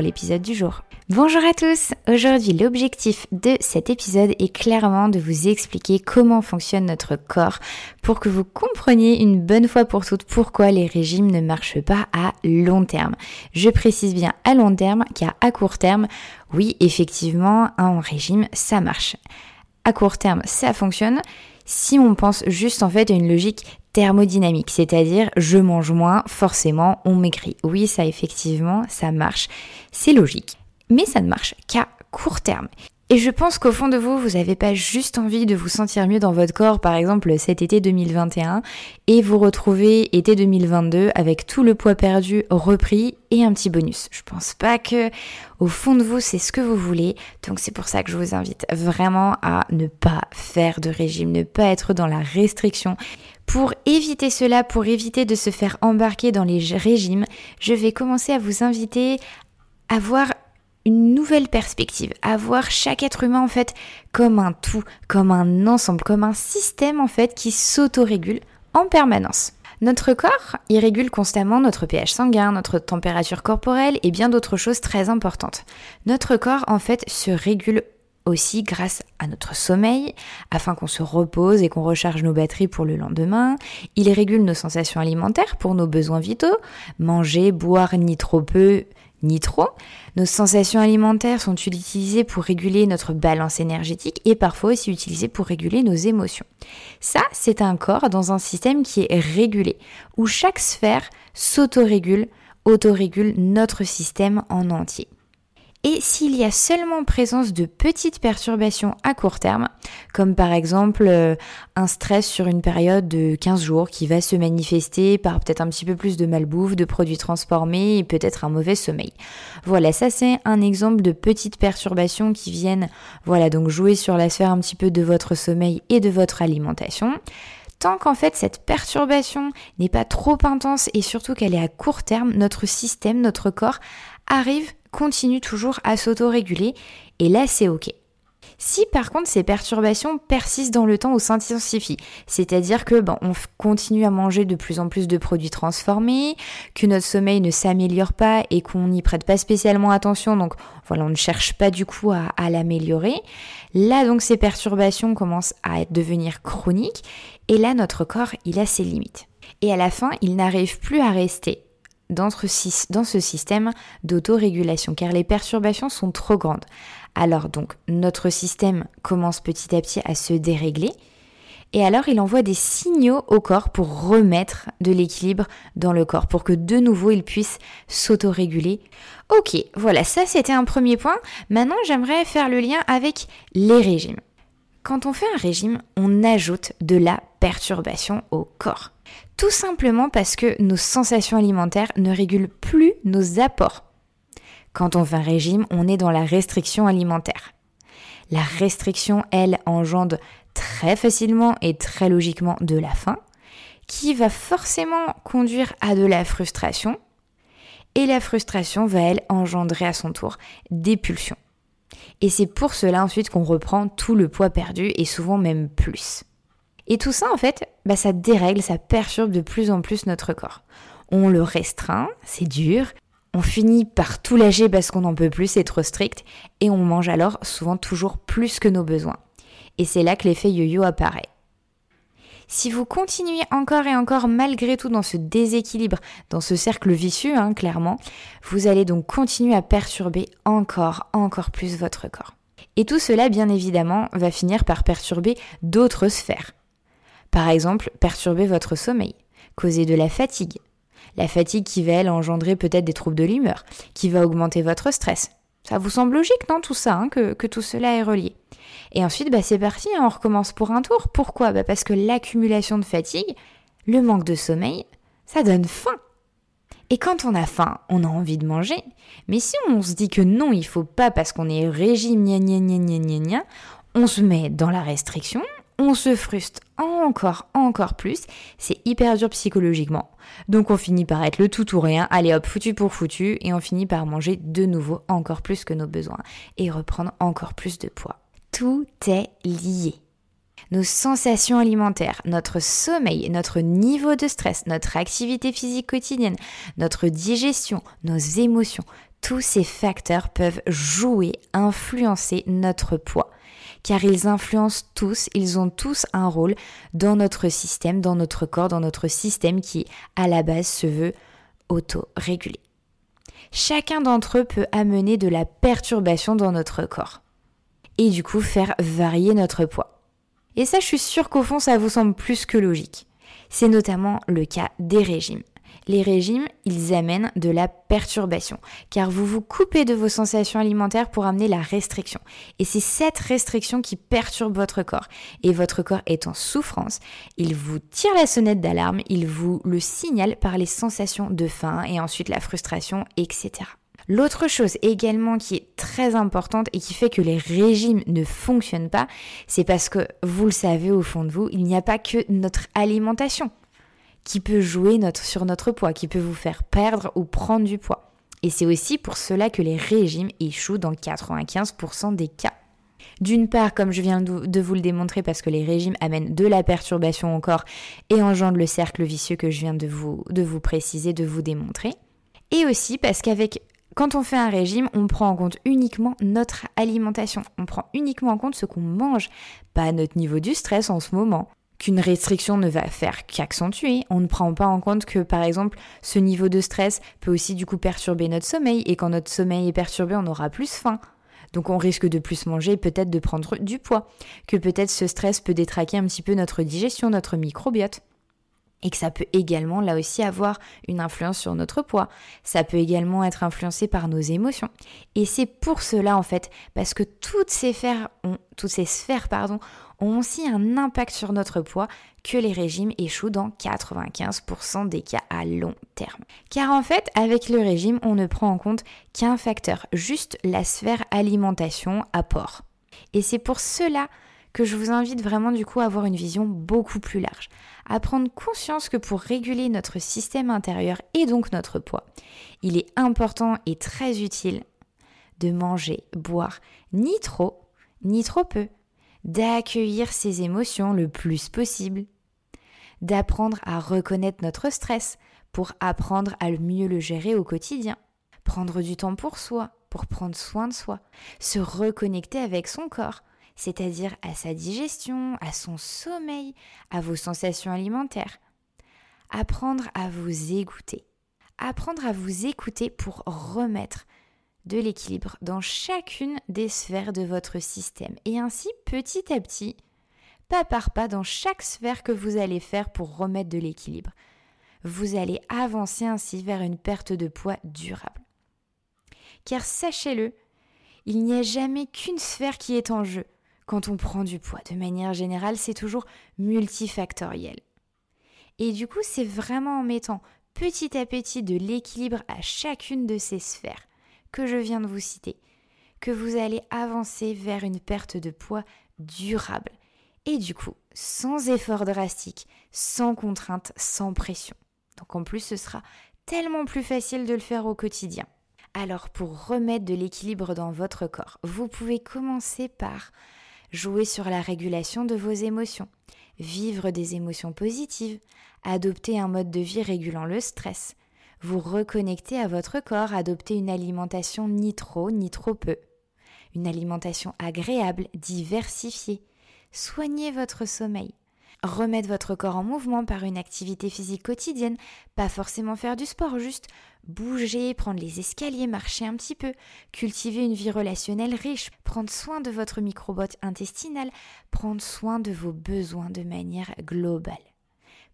l'épisode du jour. Bonjour à tous Aujourd'hui l'objectif de cet épisode est clairement de vous expliquer comment fonctionne notre corps pour que vous compreniez une bonne fois pour toutes pourquoi les régimes ne marchent pas à long terme. Je précise bien à long terme car à court terme, oui effectivement un régime ça marche. À court terme ça fonctionne si on pense juste en fait à une logique thermodynamique, c'est-à-dire je mange moins, forcément on maigrit. Oui, ça effectivement, ça marche, c'est logique. Mais ça ne marche qu'à court terme. Et je pense qu'au fond de vous, vous n'avez pas juste envie de vous sentir mieux dans votre corps, par exemple cet été 2021, et vous retrouvez été 2022 avec tout le poids perdu repris et un petit bonus. Je pense pas que au fond de vous, c'est ce que vous voulez. Donc c'est pour ça que je vous invite vraiment à ne pas faire de régime, ne pas être dans la restriction. Pour éviter cela, pour éviter de se faire embarquer dans les régimes, je vais commencer à vous inviter à voir une nouvelle perspective, à voir chaque être humain en fait comme un tout, comme un ensemble, comme un système en fait qui s'autorégule en permanence. Notre corps, il régule constamment notre pH sanguin, notre température corporelle et bien d'autres choses très importantes. Notre corps en fait se régule aussi grâce à notre sommeil, afin qu'on se repose et qu'on recharge nos batteries pour le lendemain. Il régule nos sensations alimentaires pour nos besoins vitaux, manger, boire ni trop peu, ni trop. Nos sensations alimentaires sont utilisées pour réguler notre balance énergétique et parfois aussi utilisées pour réguler nos émotions. Ça, c'est un corps dans un système qui est régulé, où chaque sphère s'autorégule, autorégule notre système en entier. Et s'il y a seulement présence de petites perturbations à court terme, comme par exemple euh, un stress sur une période de 15 jours qui va se manifester par peut-être un petit peu plus de malbouffe, de produits transformés et peut-être un mauvais sommeil. Voilà, ça c'est un exemple de petites perturbations qui viennent, voilà, donc jouer sur la sphère un petit peu de votre sommeil et de votre alimentation tant qu'en fait cette perturbation n'est pas trop intense et surtout qu'elle est à court terme, notre système, notre corps arrive continue toujours à s'autoréguler et là c'est ok. Si par contre ces perturbations persistent dans le temps ou s'intensifient, c'est-à-dire que ben, on continue à manger de plus en plus de produits transformés, que notre sommeil ne s'améliore pas et qu'on n'y prête pas spécialement attention, donc voilà, on ne cherche pas du coup à, à l'améliorer, là donc ces perturbations commencent à devenir chroniques et là notre corps il a ses limites. Et à la fin, il n'arrive plus à rester dans ce système d'autorégulation car les perturbations sont trop grandes. Alors donc notre système commence petit à petit à se dérégler et alors il envoie des signaux au corps pour remettre de l'équilibre dans le corps, pour que de nouveau il puisse s'autoréguler. Ok, voilà, ça c'était un premier point. Maintenant j'aimerais faire le lien avec les régimes. Quand on fait un régime, on ajoute de la perturbation au corps. Tout simplement parce que nos sensations alimentaires ne régulent plus nos apports. Quand on fait un régime, on est dans la restriction alimentaire. La restriction, elle, engendre très facilement et très logiquement de la faim, qui va forcément conduire à de la frustration, et la frustration va, elle, engendrer à son tour des pulsions. Et c'est pour cela ensuite qu'on reprend tout le poids perdu et souvent même plus. Et tout ça, en fait, bah, ça dérègle, ça perturbe de plus en plus notre corps. On le restreint, c'est dur. On finit par tout lâcher parce qu'on n'en peut plus, c'est trop strict. Et on mange alors souvent toujours plus que nos besoins. Et c'est là que l'effet yo-yo apparaît. Si vous continuez encore et encore malgré tout dans ce déséquilibre, dans ce cercle vicieux, hein, clairement, vous allez donc continuer à perturber encore, encore plus votre corps. Et tout cela, bien évidemment, va finir par perturber d'autres sphères. Par exemple, perturber votre sommeil, causer de la fatigue. La fatigue qui va, elle, engendrer peut-être des troubles de l'humeur, qui va augmenter votre stress. Ça vous semble logique, non, tout ça, hein, que, que, tout cela est relié? Et ensuite, bah, c'est parti, hein, on recommence pour un tour. Pourquoi? Bah, Parce que l'accumulation de fatigue, le manque de sommeil, ça donne faim. Et quand on a faim, on a envie de manger. Mais si on se dit que non, il faut pas parce qu'on est régime, gna gna gna gna gna on se met dans la restriction, on se frustre encore, encore plus. C'est hyper dur psychologiquement. Donc on finit par être le tout ou rien, allez hop, foutu pour foutu, et on finit par manger de nouveau encore plus que nos besoins et reprendre encore plus de poids. Tout est lié nos sensations alimentaires, notre sommeil, notre niveau de stress, notre activité physique quotidienne, notre digestion, nos émotions, tous ces facteurs peuvent jouer, influencer notre poids. Car ils influencent tous, ils ont tous un rôle dans notre système, dans notre corps, dans notre système qui, à la base, se veut auto-régulé. Chacun d'entre eux peut amener de la perturbation dans notre corps et du coup faire varier notre poids. Et ça, je suis sûre qu'au fond, ça vous semble plus que logique. C'est notamment le cas des régimes. Les régimes, ils amènent de la perturbation, car vous vous coupez de vos sensations alimentaires pour amener la restriction. Et c'est cette restriction qui perturbe votre corps. Et votre corps est en souffrance, il vous tire la sonnette d'alarme, il vous le signale par les sensations de faim et ensuite la frustration, etc. L'autre chose également qui est très importante et qui fait que les régimes ne fonctionnent pas, c'est parce que vous le savez au fond de vous, il n'y a pas que notre alimentation qui peut jouer sur notre poids, qui peut vous faire perdre ou prendre du poids. Et c'est aussi pour cela que les régimes échouent dans 95% des cas. D'une part, comme je viens de vous le démontrer, parce que les régimes amènent de la perturbation au corps et engendrent le cercle vicieux que je viens de vous, de vous préciser, de vous démontrer. Et aussi parce qu'avec quand on fait un régime, on prend en compte uniquement notre alimentation. On prend uniquement en compte ce qu'on mange, pas notre niveau du stress en ce moment. Qu'une restriction ne va faire qu'accentuer. On ne prend pas en compte que, par exemple, ce niveau de stress peut aussi du coup perturber notre sommeil. Et quand notre sommeil est perturbé, on aura plus faim. Donc on risque de plus manger, peut-être de prendre du poids. Que peut-être ce stress peut détraquer un petit peu notre digestion, notre microbiote et que ça peut également là aussi avoir une influence sur notre poids. Ça peut également être influencé par nos émotions. Et c'est pour cela en fait, parce que toutes ces sphères ont, toutes ces sphères ont aussi un impact sur notre poids que les régimes échouent dans 95% des cas à long terme. Car en fait, avec le régime, on ne prend en compte qu'un facteur, juste la sphère alimentation apport. Et c'est pour cela que je vous invite vraiment du coup à avoir une vision beaucoup plus large, à prendre conscience que pour réguler notre système intérieur et donc notre poids, il est important et très utile de manger, boire ni trop, ni trop peu, d'accueillir ses émotions le plus possible, d'apprendre à reconnaître notre stress pour apprendre à mieux le gérer au quotidien, prendre du temps pour soi, pour prendre soin de soi, se reconnecter avec son corps, c'est-à-dire à sa digestion, à son sommeil, à vos sensations alimentaires. Apprendre à vous écouter. Apprendre à vous écouter pour remettre de l'équilibre dans chacune des sphères de votre système. Et ainsi, petit à petit, pas par pas, dans chaque sphère que vous allez faire pour remettre de l'équilibre, vous allez avancer ainsi vers une perte de poids durable. Car sachez-le, il n'y a jamais qu'une sphère qui est en jeu quand on prend du poids. De manière générale, c'est toujours multifactoriel. Et du coup, c'est vraiment en mettant petit à petit de l'équilibre à chacune de ces sphères que je viens de vous citer que vous allez avancer vers une perte de poids durable. Et du coup, sans effort drastique, sans contrainte, sans pression. Donc en plus, ce sera tellement plus facile de le faire au quotidien. Alors pour remettre de l'équilibre dans votre corps, vous pouvez commencer par jouer sur la régulation de vos émotions, vivre des émotions positives, adopter un mode de vie régulant le stress, vous reconnecter à votre corps, adopter une alimentation ni trop ni trop peu, une alimentation agréable, diversifiée, soigner votre sommeil, remettre votre corps en mouvement par une activité physique quotidienne, pas forcément faire du sport, juste bouger, prendre les escaliers, marcher un petit peu, cultiver une vie relationnelle riche, prendre soin de votre microbiote intestinal, prendre soin de vos besoins de manière globale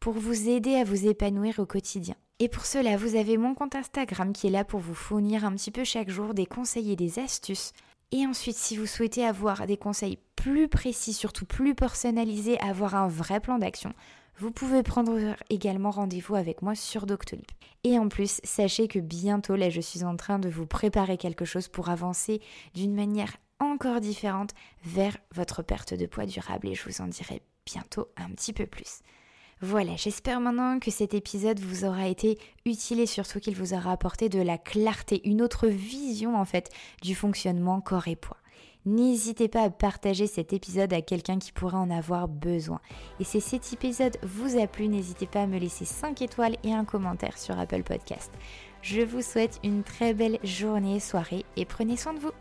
pour vous aider à vous épanouir au quotidien. Et pour cela, vous avez mon compte Instagram qui est là pour vous fournir un petit peu chaque jour des conseils et des astuces et ensuite, si vous souhaitez avoir des conseils plus précis, surtout plus personnalisés, avoir un vrai plan d'action, vous pouvez prendre également rendez-vous avec moi sur Doctolib. Et en plus, sachez que bientôt, là, je suis en train de vous préparer quelque chose pour avancer d'une manière encore différente vers votre perte de poids durable et je vous en dirai bientôt un petit peu plus. Voilà, j'espère maintenant que cet épisode vous aura été utile et surtout qu'il vous aura apporté de la clarté, une autre vision en fait du fonctionnement corps et poids. N'hésitez pas à partager cet épisode à quelqu'un qui pourrait en avoir besoin. Et si cet épisode vous a plu, n'hésitez pas à me laisser 5 étoiles et un commentaire sur Apple Podcast. Je vous souhaite une très belle journée, soirée et prenez soin de vous.